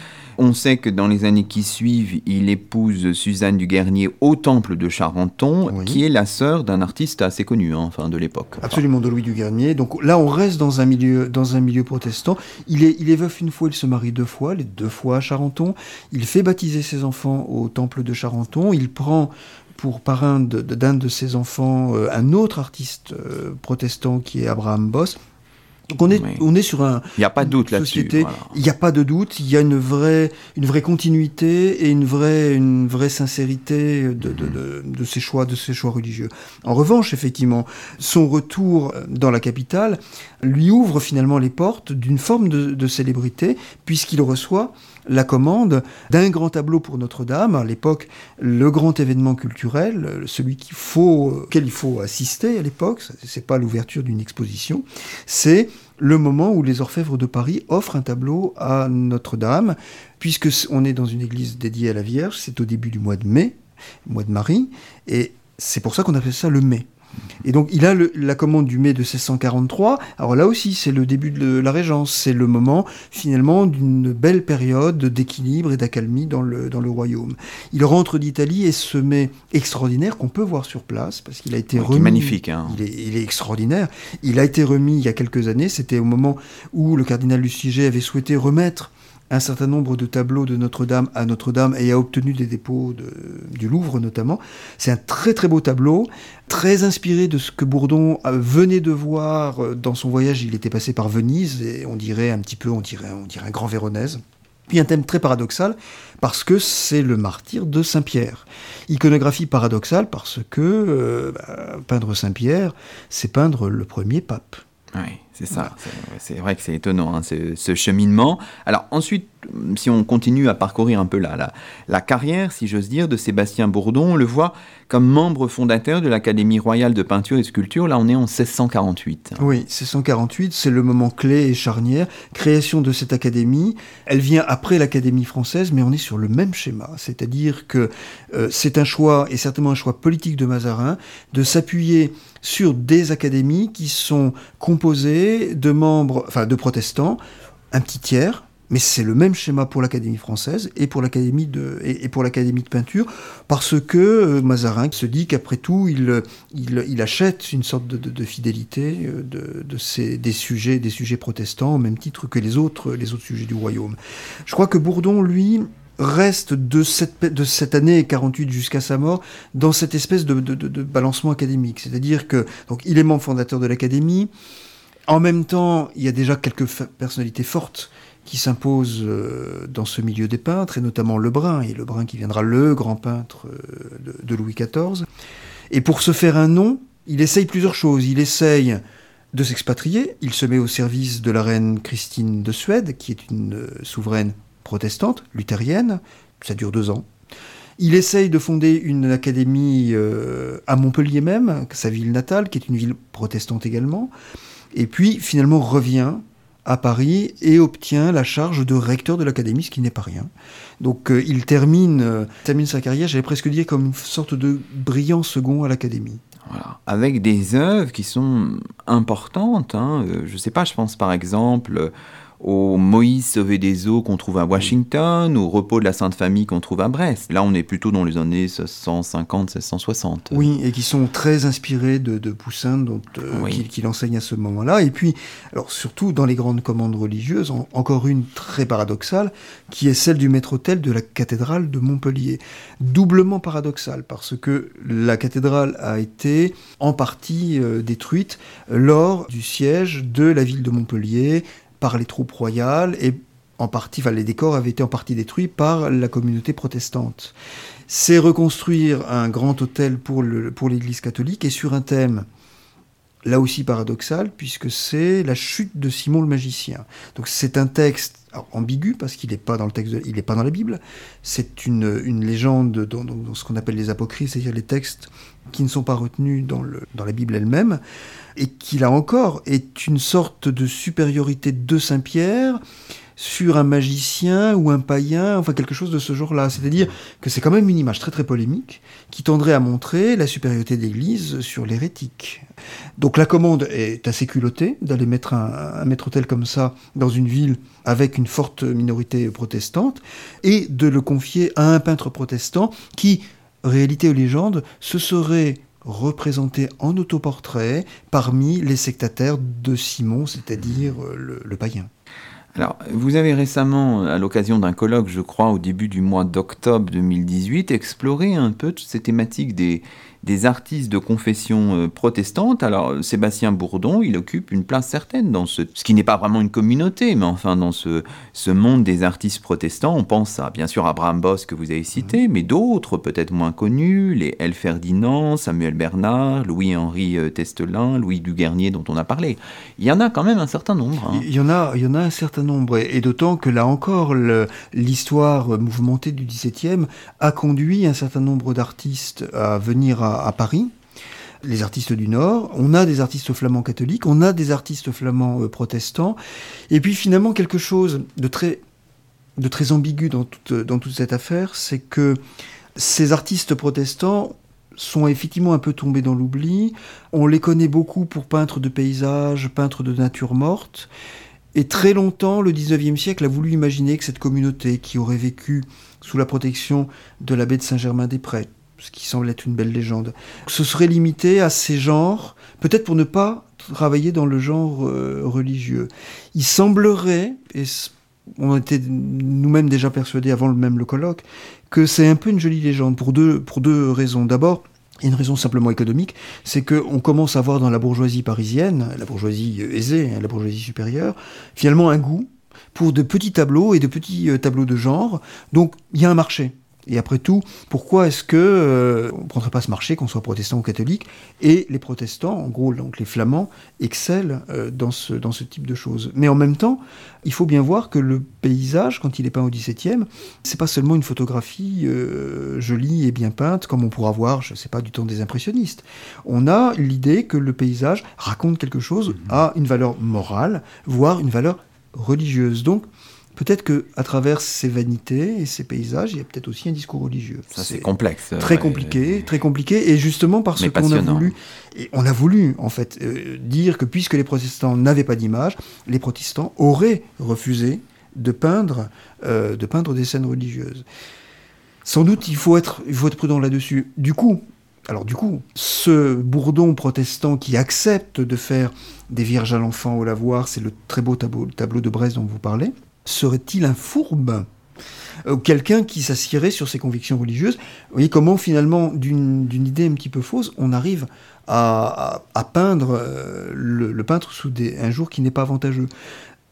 On sait que dans les années qui suivent, il épouse Suzanne du Guernier au temple de Charenton, qui est la sœur d'un artiste assez connu, hein, enfin de l'époque. Absolument, de Louis du Guernier. Donc là, on reste dans un milieu, dans un milieu protestant. Il est, il est veuf une fois, il se marie deux fois, les deux fois à Charenton. Il fait baptiser ses enfants au temple de Charenton. Il prend pour parrain d'un de, ses enfants euh, un autre artiste euh, protestant qui est Abraham Boss. Donc on est, on est sur un. Il n'y a pas de doute là-dessus. Il n'y a pas de doute. Il y a une vraie, une vraie continuité et une vraie, une vraie sincérité de, de, de, de ses choix, de ses choix religieux. En revanche, effectivement, son retour dans la capitale lui ouvre finalement les portes d'une forme de, de célébrité puisqu'il reçoit la commande d'un grand tableau pour Notre-Dame, à l'époque le grand événement culturel, celui qu'il faut, auquel il faut assister à l'époque, c'est pas l'ouverture d'une exposition, c'est le moment où les orfèvres de Paris offrent un tableau à Notre-Dame, puisque on est dans une église dédiée à la Vierge, c'est au début du mois de mai, mois de Marie, et c'est pour ça qu'on appelle ça le mai. Et donc il a la commande du mai de 1643. Alors là aussi, c'est le début de la Régence. C'est le moment finalement d'une belle période d'équilibre et d'accalmie dans le, dans le royaume. Il rentre d'Italie et ce mai extraordinaire qu'on peut voir sur place parce qu'il a été remis. magnifique. Hein. Il, est, il, est, extraordinaire. Il a été remis il y a quelques années. C'était au moment où le cardinal Luciger avait souhaité remettre un certain nombre de tableaux de Notre-Dame à Notre-Dame et a obtenu des dépôts du Louvre notamment. C'est un très très beau tableau, très inspiré de ce que Bourdon venait de voir euh, dans son voyage. Il était passé par Venise et on dirait un petit peu, on dirait, on dirait un grand Véronèse. Puis un thème très paradoxal parce que c'est le martyr de Saint-Pierre. Iconographie paradoxale parce que euh, bah, peindre Saint-Pierre, c'est peindre le premier pape. Oui, c'est ça. C'est vrai que c'est étonnant, hein, ce, cheminement. Alors ensuite, si on continue à parcourir un peu la, la, carrière, si j'ose dire, de Sébastien Bourdon, on le voit comme membre fondateur de l'Académie royale de peinture et sculpture. Là, on est en 1648. Oui, 1648, c'est le moment clé et charnière. Création de cette académie. Elle vient après l'Académie française, mais on est sur le même schéma. C'est-à-dire que euh, c'est un choix, et certainement un choix politique de Mazarin, de s'appuyer sur des académies qui sont composées de membres, enfin de protestants, un petit tiers, mais c'est le même schéma pour l'Académie française et pour l'Académie de, et, pour l'Académie de peinture, parce que euh, Mazarin se dit qu'après tout, il, il, achète une sorte de, fidélité euh, de, de ces, des, sujets, des sujets protestants, au même titre que les autres, les autres sujets du royaume. Je crois que Bourdon, lui, reste de cette, de cette année 48 jusqu'à sa mort dans cette espèce de, de balancement académique. C'est-à-dire que donc il est membre fondateur de l'Académie. En même temps, il y a déjà quelques personnalités fortes qui s'imposent euh, dans ce milieu des peintres, et notamment Lebrun, et Lebrun qui viendra le grand peintre euh, de, Louis XIV. Et pour se faire un nom, il essaye plusieurs choses. Il essaye de s'expatrier, il se met au service de la reine Christine de Suède, qui est une euh, souveraine protestante, luthérienne, ça dure deux ans. Il essaye de fonder une académie à Montpellier même, sa ville natale, qui est une ville protestante également, et puis finalement revient à Paris et obtient la charge de recteur de l'académie, ce qui n'est pas rien. Donc euh, il termine, euh, termine sa carrière, j'allais presque dire, comme une sorte de brillant second à l'académie. Voilà. Avec des œuvres qui sont importantes. Hein. je ne sais pas, je pense par exemple au Moïse sauvé des eaux qu'on trouve à Washington, au repos de la Sainte Famille qu'on trouve à Brest. Là, on est plutôt dans les années 1650-1660. Oui, et qui sont très inspirés de, Poussin, dont euh, qu'il enseigne à ce moment-là. Et puis, alors surtout dans les grandes commandes religieuses, encore une très paradoxale, qui est celle du maître-autel de la cathédrale de Montpellier. Doublement paradoxale, parce que la cathédrale a été en partie euh, détruite lors du siège de la ville de Montpellier par les troupes royales et en partie, enfin, les décors avaient été en partie détruits par la communauté protestante. C'est reconstruire un grand hôtel pour l'Église catholique et sur un thème là aussi paradoxal, puisque c'est la chute de Simon le magicien. Donc c'est un texte ambigu, parce qu'il n'est pas dans le texte, il pas dans la Bible. C'est une, une, légende dans, dans ce qu'on appelle les apocryphes, c'est-à-dire les textes qui ne sont pas retenus dans, le, dans la Bible elle-même, et qui là encore est une sorte de supériorité de Saint Pierre sur un magicien ou un païen, enfin quelque chose de ce genre-là. C'est-à-dire que c'est quand même une image très très polémique qui tendrait à montrer la supériorité de l'Église sur l'hérétique. Donc la commande est assez culottée d'aller mettre un, un maître-autel comme ça dans une ville avec une forte minorité protestante et de le confier à un peintre protestant qui, réalité ou légende, se serait représenté en autoportrait parmi les sectataires de Simon, c'est-à-dire le, le païen. Alors, vous avez récemment, à l'occasion d'un colloque, je crois, au début du mois d'octobre 2018, exploré un peu toutes ces thématiques des, des artistes de confession euh, protestante. Alors, Sébastien Bourdon, il occupe une place certaine dans ce, ce qui n'est pas vraiment une communauté, mais enfin dans ce, ce monde des artistes protestants. On pense à, bien sûr, Abraham Boss que vous avez cité, mhm. mais d'autres peut-être moins connus, les L. Ferdinand, Samuel Bernard, Louis-Henri euh, Testelin, Louis Duguernier dont on a parlé. Il y en a quand même un certain nombre. Hein. Il, y en a, il y en a un certain nombre, et, d'autant que là encore, l'histoire mouvementée du XVIIe a conduit un certain nombre d'artistes à venir à à, Paris, les artistes du Nord, on a des artistes flamands catholiques, on a des artistes flamands euh, protestants, et puis finalement quelque chose de très, ambigu dans toute, dans toute cette affaire, c'est que ces artistes protestants sont effectivement un peu tombés dans l'oubli, on les connaît beaucoup pour peintres de paysages, peintres de nature morte, et très longtemps, le 19e siècle a voulu imaginer que cette communauté qui aurait vécu sous la protection de l'abbé de Saint-Germain-des-Prés, ce qui semble être une belle légende. Ce serait limité à ces genres, peut-être pour ne pas travailler dans le genre euh, religieux. Il semblerait, et on était nous-mêmes déjà persuadés avant même le colloque, que c'est un peu une jolie légende pour deux, pour deux raisons. D'abord, une raison simplement économique, c'est qu'on commence à voir dans la bourgeoisie parisienne, la bourgeoisie euh, aisée, hein, la bourgeoisie supérieure, finalement un goût pour de petits tableaux et de petits euh, tableaux de genre. Donc il y a un marché. Et après tout, pourquoi est-ce que euh, on ne prendrait pas ce marché, qu'on soit protestant ou catholique Et les protestants, en gros, donc les flamands, excellent euh, dans, ce, dans ce type de choses. Mais en même temps, il faut bien voir que le paysage, quand il est peint au XVIIe, c'est pas seulement une photographie euh, jolie et bien peinte, comme on pourra voir, je ne sais pas, du temps des impressionnistes. On a l'idée que le paysage raconte quelque chose, a une valeur morale, voire une valeur religieuse. Donc, peut-être que à travers ces vanités et ces paysages, il y a peut-être aussi un discours religieux. Ça c'est complexe. Très compliqué, très compliqué, et justement parce qu'on a voulu, et on a voulu en fait euh, dire que puisque les protestants n'avaient pas d'image, les protestants auraient refusé de peindre, euh, de peindre des scènes religieuses. Sans doute, il faut être, il faut être prudent là-dessus. Du coup, alors du coup, ce bourdon protestant qui accepte de faire des Vierges à l'enfant au lavoir, c'est le très beau tableau, le tableau de Brest dont vous parlez, serait-il un fourbe ou quelqu'un qui s'assierait sur ses convictions religieuses? Vous voyez comment finalement, d'une idée un petit peu fausse, on arrive à, peindre euh, le, peintre sous un jour qui n'est pas avantageux.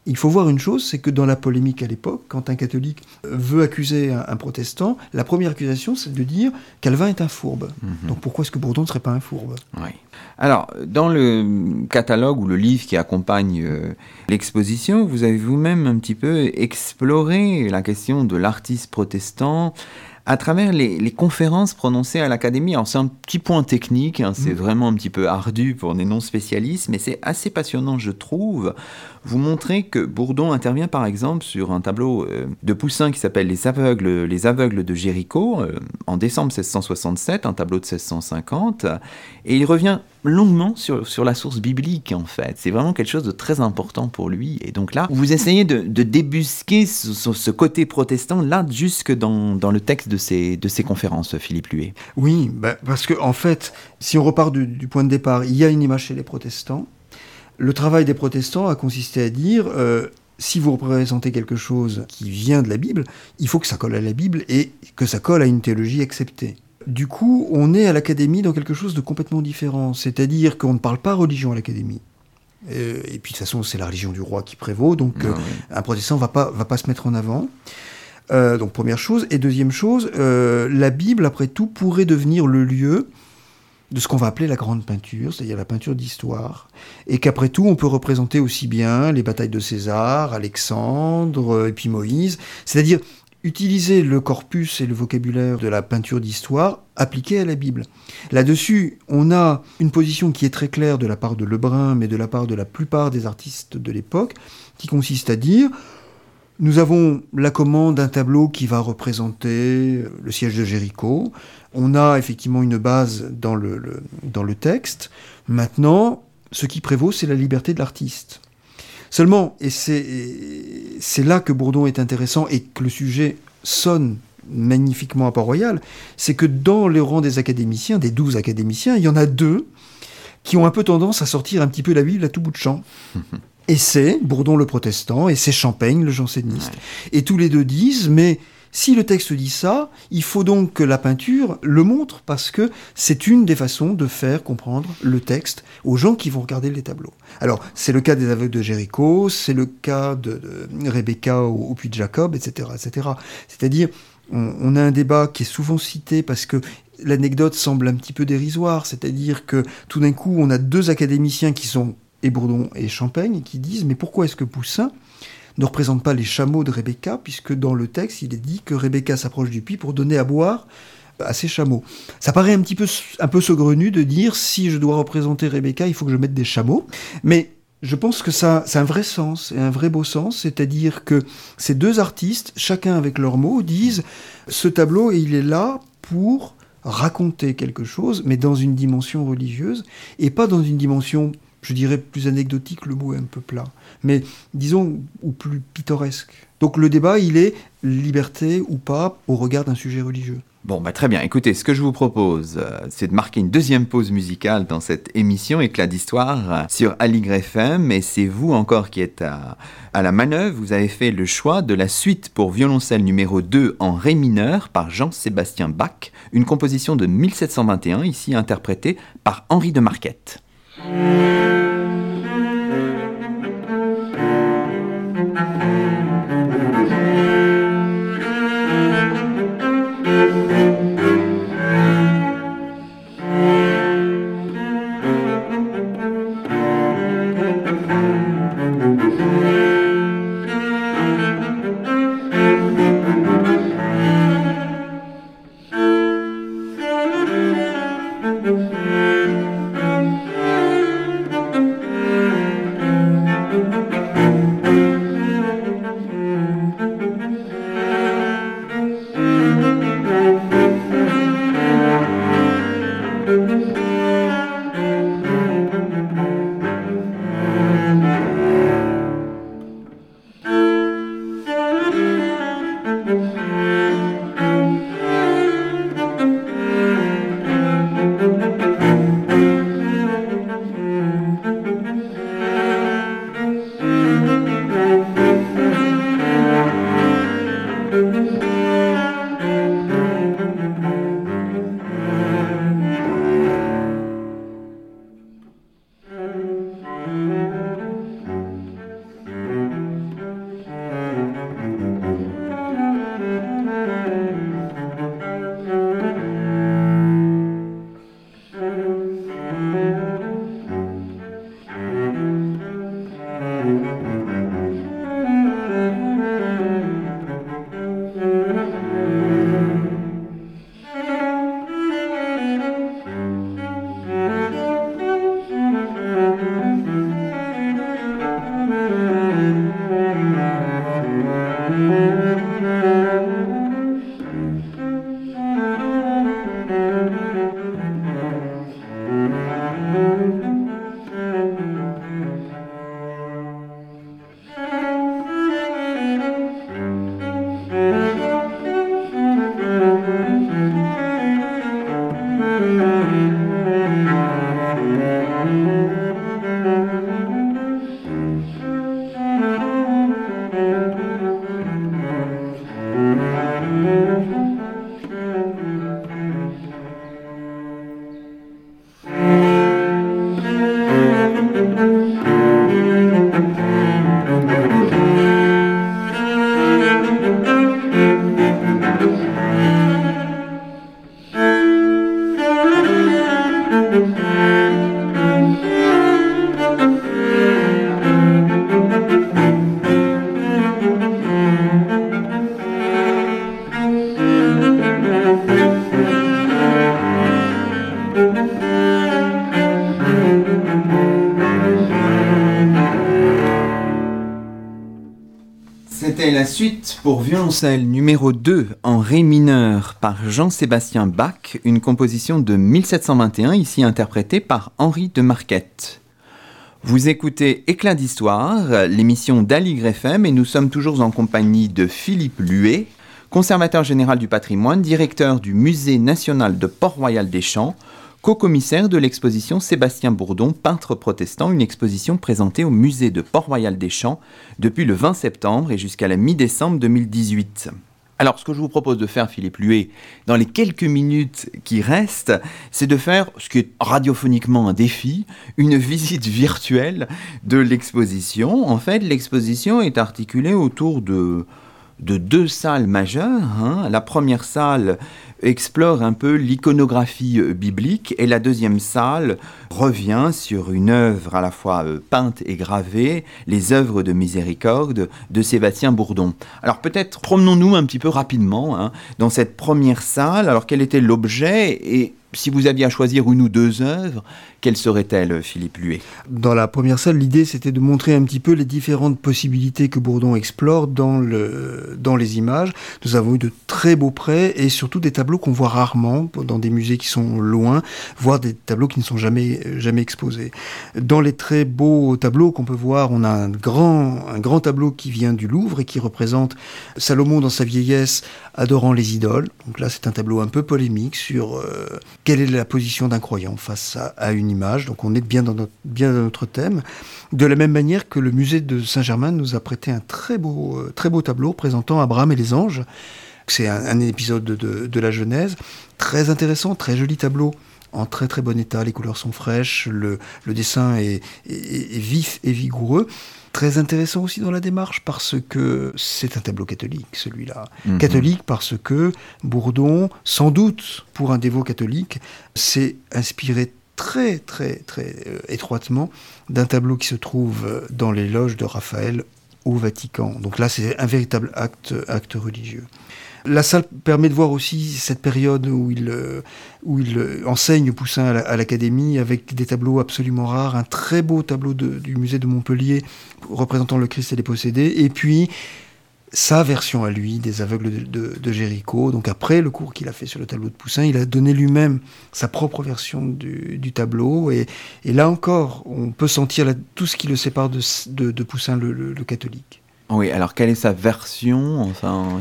Il faut voir une chose, c'est que dans la polémique à l'époque, quand un catholique veut accuser un, protestant, la première accusation, c'est de dire Calvin est un fourbe. Mhm. Donc pourquoi est-ce que Bourdon ne serait pas un fourbe? Oui. Alors, dans le catalogue ou le livre qui accompagne euh, l'exposition, vous avez vous-même un petit peu exploré la question de l'artiste protestant à travers les, conférences prononcées à l'Académie. Alors c'est un petit point technique, hein, c'est mm. vraiment un petit peu ardu pour des non-spécialistes, mais c'est assez passionnant, je trouve. Vous montrez que Bourdon intervient par exemple sur un tableau euh, de Poussin qui s'appelle Les aveugles, les aveugles de Jéricho, euh, en décembre 1667, un tableau de 1650, et il revient longuement sur, sur la source biblique, en fait. C'est vraiment quelque chose de très important pour lui. Et donc là, vous essayez de, débusquer ce, côté protestant, là, jusque dans, dans le texte de ces, de ces conférences, Philippe Luet. Oui, bah, parce que en fait, si on repart du, point de départ, il y a une image chez les protestants. Le travail des protestants a consisté à dire... Euh, si vous représentez quelque chose qui vient de la Bible, il faut que ça colle à la Bible et que ça colle à une théologie acceptée. Du coup, on est à l'académie dans quelque chose de complètement différent. C'est-à-dire qu'on ne parle pas religion à l'académie. Euh, et puis de toute façon, c'est la religion du roi qui prévaut, donc ah, euh, un protestant va pas va pas se mettre en avant. Euh, donc première chose et deuxième chose, la Bible après tout pourrait devenir le lieu de ce qu'on va appeler la grande peinture, c'est-à-dire la peinture d'histoire, et qu'après tout on peut représenter aussi bien les batailles de César, Alexandre et puis Moïse, c'est-à-dire utiliser le corpus et le vocabulaire de la peinture d'histoire appliqué à la Bible. Là-dessus, on a une position qui est très claire de la part de Lebrun, mais de la part de la plupart des artistes de l'époque, qui consiste à dire nous avons la commande d'un tableau qui va représenter le siège de Jéricho. On a effectivement une base dans le, texte. Maintenant, ce qui prévaut, c'est la liberté de l'artiste. Seulement, et c'est là que Bourdon est intéressant et que le sujet sonne magnifiquement à Port-Royal, c'est que dans les rangs des académiciens, des douze académiciens, il y en a deux qui ont un peu tendance à sortir un petit peu la Bible à tout bout de champ. Et c'est Bourdon le protestant et c'est Champaigne le janséniste. Ouais. Et tous les deux disent, mais si le texte dit ça, il faut donc que la peinture le montre parce que c'est une des façons de faire comprendre le texte aux gens qui vont regarder les tableaux. Alors, c'est le cas des aveugles de Jéricho, c'est le cas de, de Rebecca au, au Puy de Jacob, etc., etc. C'est-à-dire, on, on a un débat qui est souvent cité parce que l'anecdote semble un petit peu dérisoire, c'est-à-dire que tout d'un coup, on a deux académiciens qui sont et Bourdon et Champagne qui disent mais pourquoi est-ce que Poussin ne représente pas les chameaux de Rebecca, puisque dans le texte, il est dit que Rebecca s'approche du puits pour donner à boire à ses chameaux. Ça paraît un petit peu, un peu saugrenu de dire si je dois représenter Rebecca, il faut que je mette des chameaux. Mais je pense que ça, c'est un vrai sens et un vrai beau sens, c'est-à-dire que ces deux artistes, chacun avec leurs mots, disent ce tableau, il est là pour raconter quelque chose, mais dans une dimension religieuse et pas dans une dimension je dirais plus anecdotique, le mot est un peu plat, mais disons, ou plus pittoresque. Donc le débat, il est liberté ou pas au regard d'un sujet religieux. Bon, bah très bien. Écoutez, ce que je vous propose, euh, c'est de marquer une deuxième pause musicale dans cette émission Éclat d'histoire sur Aligre FM. Et c'est vous encore qui êtes à, à, la manœuvre. Vous avez fait le choix de la suite pour violoncelle numéro 2 en Ré mineur par Jean-Sébastien Bach, une composition de 1721, ici interprétée par Henri de Marquette. C'était violoncelle numéro 2 en ré mineur par Jean-Sébastien Bach, une composition de 1721 ici interprétée par Henri de Marquette. Vous écoutez Éclat d'histoire, l'émission d'Ali FM et nous sommes toujours en compagnie de Philippe Luet, conservateur général du patrimoine, directeur du Musée national de Port-Royal des Champs, co-commissaire de l'exposition Sébastien Bourdon, peintre protestant, une exposition présentée au musée de Port-Royal des Champs depuis le 20 septembre et jusqu'à la mi-décembre 2018. Alors, ce que je vous propose de faire, Philippe Luet, dans les quelques minutes qui restent, c'est de faire ce qui est radiophoniquement un défi, une visite virtuelle de l'exposition. En fait, l'exposition est articulée autour de, de deux salles majeures. Hein. La première salle explore un peu l'iconographie euh, biblique et la deuxième salle revient sur une œuvre à la fois euh, peinte et gravée, les œuvres de miséricorde de Sébastien Bourdon. Alors peut-être promenons-nous un petit peu rapidement hein, dans cette première salle. Alors quel était l'objet et si vous aviez à choisir une ou deux œuvres, quelle serait-elle, Philippe Luet Dans la première salle, l'idée c'était de montrer un petit peu les différentes possibilités que Bourdon explore dans, le, dans les images. Nous avons eu de très beaux prêts et surtout des tableaux qu'on voit rarement dans des musées qui sont loin, voire des tableaux qui ne sont jamais, jamais exposés. Dans les très beaux tableaux qu'on peut voir, on a un grand, un grand tableau qui vient du Louvre et qui représente Salomon dans sa vieillesse adorant les idoles. Donc là, c'est un tableau un peu polémique sur euh, quelle est la position d'un croyant face à une image. Donc on est bien dans notre, bien dans notre thème. De la même manière que le musée de Saint-Germain nous a prêté un très beau, euh, très beau tableau présentant Abraham et les anges. C'est un, épisode de, la Genèse. Très intéressant, très joli tableau en très très bon état, les couleurs sont fraîches, le, dessin est, vif et vigoureux. Très intéressant aussi dans la démarche parce que c'est un tableau catholique celui-là. Mhm. Catholique parce que Bourdon, sans doute pour un dévot catholique, s'est inspiré très très très euh, étroitement d'un tableau qui se trouve dans les loges de Raphaël au Vatican. Donc là, c'est un véritable acte, acte religieux. La salle permet de voir aussi cette période où il, euh, il enseigne Poussin à l'académie avec des tableaux absolument rares, un très beau tableau du musée de Montpellier représentant le Christ et les possédés, et puis sa version à lui des aveugles de, de, Géricault. Donc après le cours qu'il a fait sur le tableau de Poussin, il a donné lui-même sa propre version du, tableau. Et, là encore, on peut sentir tout ce qui le sépare de Poussin le, catholique. Oui, alors quelle est sa version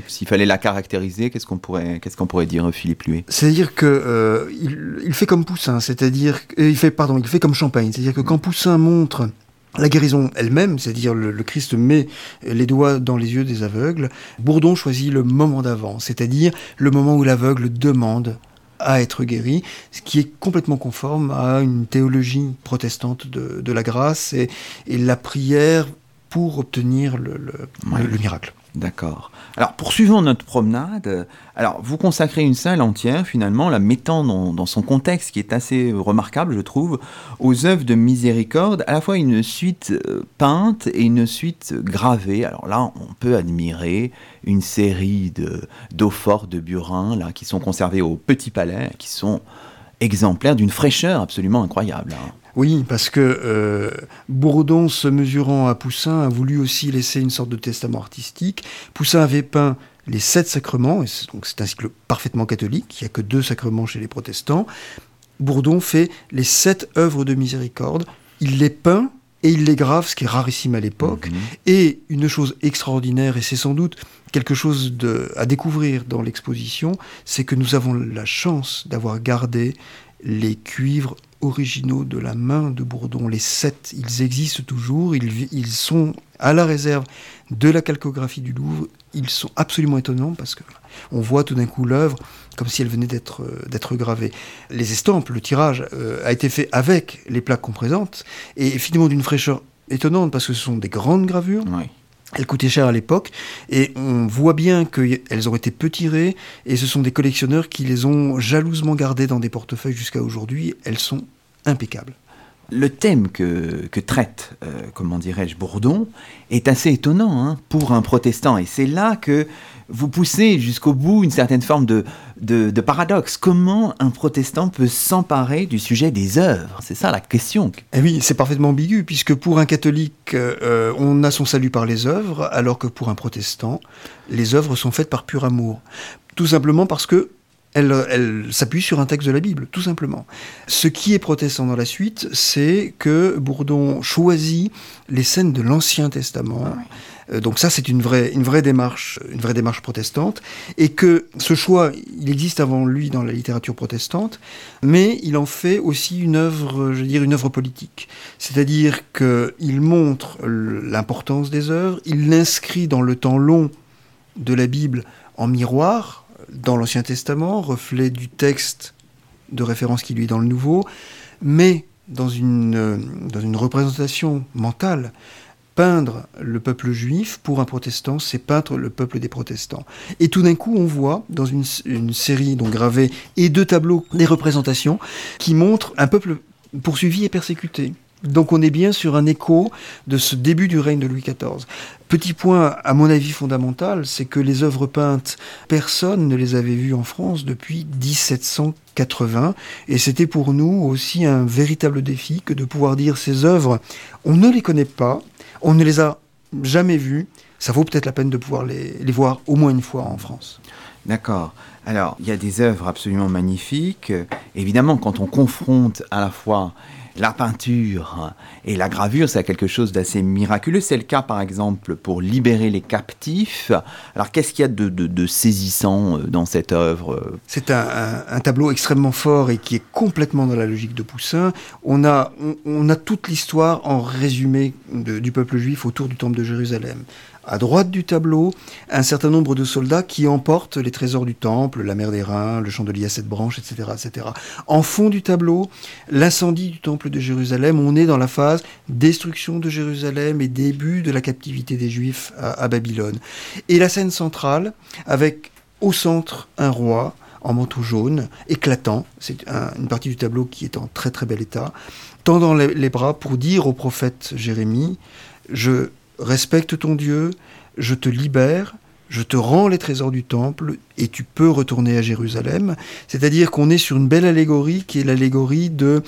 s'il fallait la caractériser, qu'est-ce qu'on pourrait, pourrait dire, Philippe Luet? C'est-à-dire que euh, fait comme Poussin, c'est-à-dire il fait, pardon, il fait comme Champagne, c'est-à-dire que quand Poussin montre la guérison elle-même, c'est-à-dire le, Christ met les doigts dans les yeux des aveugles, Bourdon choisit le moment d'avant, c'est-à-dire le moment où l'aveugle demande à être guéri, ce qui est complètement conforme à une théologie protestante de, la grâce et, la prière pour obtenir le miracle. D'accord. Alors, poursuivons notre promenade. Alors, vous consacrez une salle entière, finalement, la mettant dans, son contexte, qui est assez remarquable, je trouve, aux œuvres de miséricorde, à la fois une suite euh, peinte et une suite gravée. Alors là, on peut admirer une série d'eau fortes de Burin, là, qui sont conservées au Petit Palais, qui sont exemplaires d'une fraîcheur absolument incroyable. Hein. Oui, parce que euh, Bourdon, se mesurant à Poussin, a voulu aussi laisser une sorte de testament artistique. Poussin avait peint les sept sacrements, et donc c'est un cycle parfaitement catholique, il n'y a que deux sacrements chez les protestants. Bourdon fait les sept œuvres de miséricorde, il les peint et il les grave, ce qui est rarissime à l'époque. Mhm. Et une chose extraordinaire, et c'est sans doute quelque chose à découvrir dans l'exposition, c'est que nous avons la chance d'avoir gardé les cuivres originaux de la main de Bourdon, les sept, ils existent toujours, ils, sont à la réserve de la calcographie du Louvre, ils sont absolument étonnants parce que on voit tout d'un coup l'œuvre comme si elle venait d'être euh, gravée. Les estampes, le tirage euh, a été fait avec les plaques qu'on présente et finalement d'une fraîcheur étonnante parce que ce sont des grandes gravures. Elles coûtaient cher à l'époque et on voit bien qu'elles ont été peu tirées et ce sont des collectionneurs qui les ont jalousement gardées dans des portefeuilles jusqu'à aujourd'hui. Elles sont impeccables. Le thème que, traite, euh, comment dirais-je, Bourdon, est assez étonnant hein, pour un protestant. Et c'est là que vous poussez jusqu'au bout une certaine forme de, paradoxe. Comment un protestant peut s'emparer du sujet des œuvres? C'est ça la question. Eh oui, c'est parfaitement ambigu, puisque pour un catholique, euh, on a son salut par les œuvres, alors que pour un protestant, les œuvres sont faites par pur amour. Tout simplement parce que elle, s'appuie sur un texte de la Bible, tout simplement. Ce qui est protestant dans la suite, c'est que Bourdon choisit les scènes de l'Ancien Testament. Ah euh, donc ça, c'est une vraie, une vraie démarche, une vraie démarche protestante, et que ce choix, il existe avant lui dans la littérature protestante, mais il en fait aussi une œuvre, je veux dire, une œuvre politique. C'est-à-dire qu'il montre l'importance des œuvres, il l'inscrit dans le temps long de la Bible en miroir, dans l'Ancien Testament, reflet du texte de référence qui lui est dans le Nouveau, mais dans une, euh, dans une représentation mentale. Peindre le peuple juif pour un protestant, c'est peindre le peuple des protestants. Et tout d'un coup, on voit dans une, une série donc gravée et deux tableaux des représentations qui montrent un peuple poursuivi et persécuté. Donc on est bien sur un écho de ce début du règne de Louis XIV. Petit point, à mon avis fondamental, c'est que les œuvres peintes, personne ne les avait vues en France depuis 1780, et c'était pour nous aussi un véritable défi que de pouvoir dire ces œuvres, on ne les connaît pas, on ne les a jamais vues, ça vaut peut-être la peine de pouvoir les, voir au moins une fois en France. D'accord. Alors, il y a des œuvres absolument magnifiques. Évidemment, quand on confronte à la fois la peinture et la gravure, c'est quelque chose d'assez miraculeux. C'est le cas, par exemple, pour libérer les captifs. Alors, qu'est-ce qu'il y a de, saisissant euh, dans cette œuvre? C'est un, tableau extrêmement fort et qui est complètement dans la logique de Poussin. On, a toute l'histoire en résumé du peuple juif autour du temple de Jérusalem à droite du tableau, un certain nombre de soldats qui emportent les trésors du temple, la mer des reins, le chandelier à sept branches, etc., etc. En fond du tableau, l'incendie du temple de Jérusalem. On est dans la phase destruction de Jérusalem et début de la captivité des Juifs à, Babylone. Et la scène centrale, avec au centre un roi en manteau jaune, éclatant, c'est une partie du tableau qui est en très très bel état, tendant les bras pour dire au prophète Jérémie, je respecte ton Dieu, je te libère, je te rends les trésors du temple et tu peux retourner à Jérusalem. C'est-à-dire qu'on est sur une belle allégorie qui est l'allégorie de...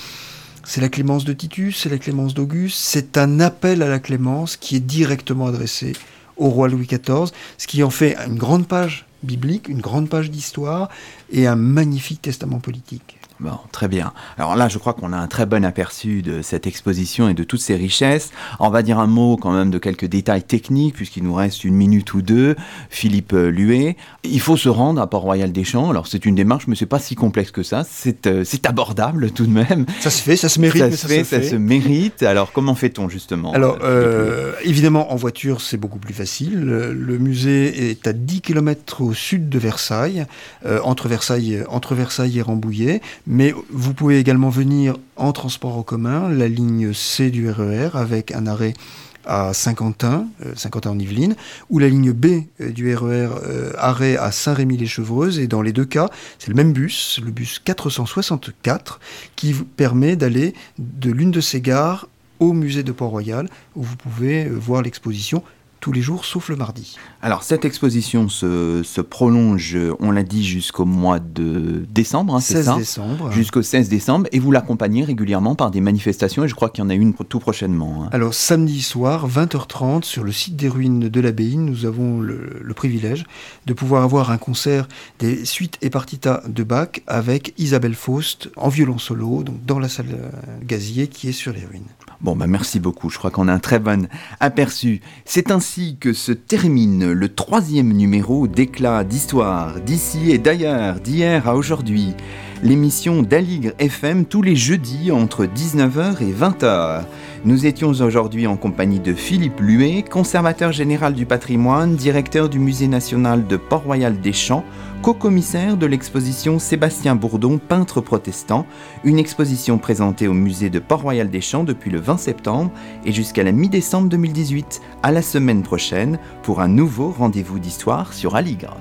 C'est la clémence de Titus, c'est la clémence d'Auguste, c'est un appel à la clémence qui est directement adressé au roi Louis XIV, ce qui en fait une grande page biblique, une grande page d'histoire et un magnifique testament politique. Bon, très bien. Alors là, je crois qu'on a un très bon aperçu de cette exposition et de toutes ses richesses. On va dire un mot quand même de quelques détails techniques, puisqu'il nous reste une minute ou deux. Philippe euh, Luet, il faut se rendre à Port-Royal des Champs. Alors c'est une démarche, mais c'est pas si complexe que ça. C'est euh, abordable tout de même. Ça se fait, ça se mérite. Ça se fait, ça, se, mérite. Alors comment fait-on justement Alors euh, évidemment, en voiture, c'est beaucoup plus facile. Le musée est à 10 km au sud de Versailles, entre Versailles, entre Versailles et Rambouillet mais vous pouvez également venir en transport en commun, la ligne C du RER e avec un arrêt à Saint-Quentin, euh, Saint-Quentin en Yvelines, ou la ligne B euh, du RER, e euh, arrêt à Saint-Rémy-les-Chevreuses. Et dans les deux cas, c'est le même bus, le bus 464, qui vous permet d'aller de l'une de ces gares au musée de Port-Royal, où vous pouvez voir l'exposition tous les jours sauf le mardi. Alors cette exposition se, se prolonge, on l'a dit, jusqu'au mois de décembre, hein, c'est ça décembre. Jusqu'au 16 décembre, et vous l'accompagnez régulièrement par des manifestations, et je crois qu'il y en a une tout prochainement. Hein. Alors samedi soir, 20h30, sur le site des ruines de l'abbaye, nous avons le, privilège de pouvoir avoir un concert des suites et partitas de Bach avec Isabelle Faust en violon solo, donc dans la salle euh, gazier qui est sur les ruines. Bon, bah merci beaucoup. Je crois qu'on a un très bon aperçu. C'est ainsi que se termine le troisième numéro d'éclat d'histoire d'ici et d'ailleurs, d'hier à aujourd'hui. L'émission d'Aligre FM tous les jeudis entre 19h et 20h. Nous étions aujourd'hui en compagnie de Philippe Luet, conservateur général du patrimoine, directeur du Musée national de Port-Royal des Champs, co-commissaire de l'exposition Sébastien Bourdon, peintre protestant, une exposition présentée au musée de Port-Royal des Champs depuis le 20 septembre et jusqu'à la mi-décembre 2018. À la semaine prochaine pour un nouveau rendez-vous d'histoire sur Aligre.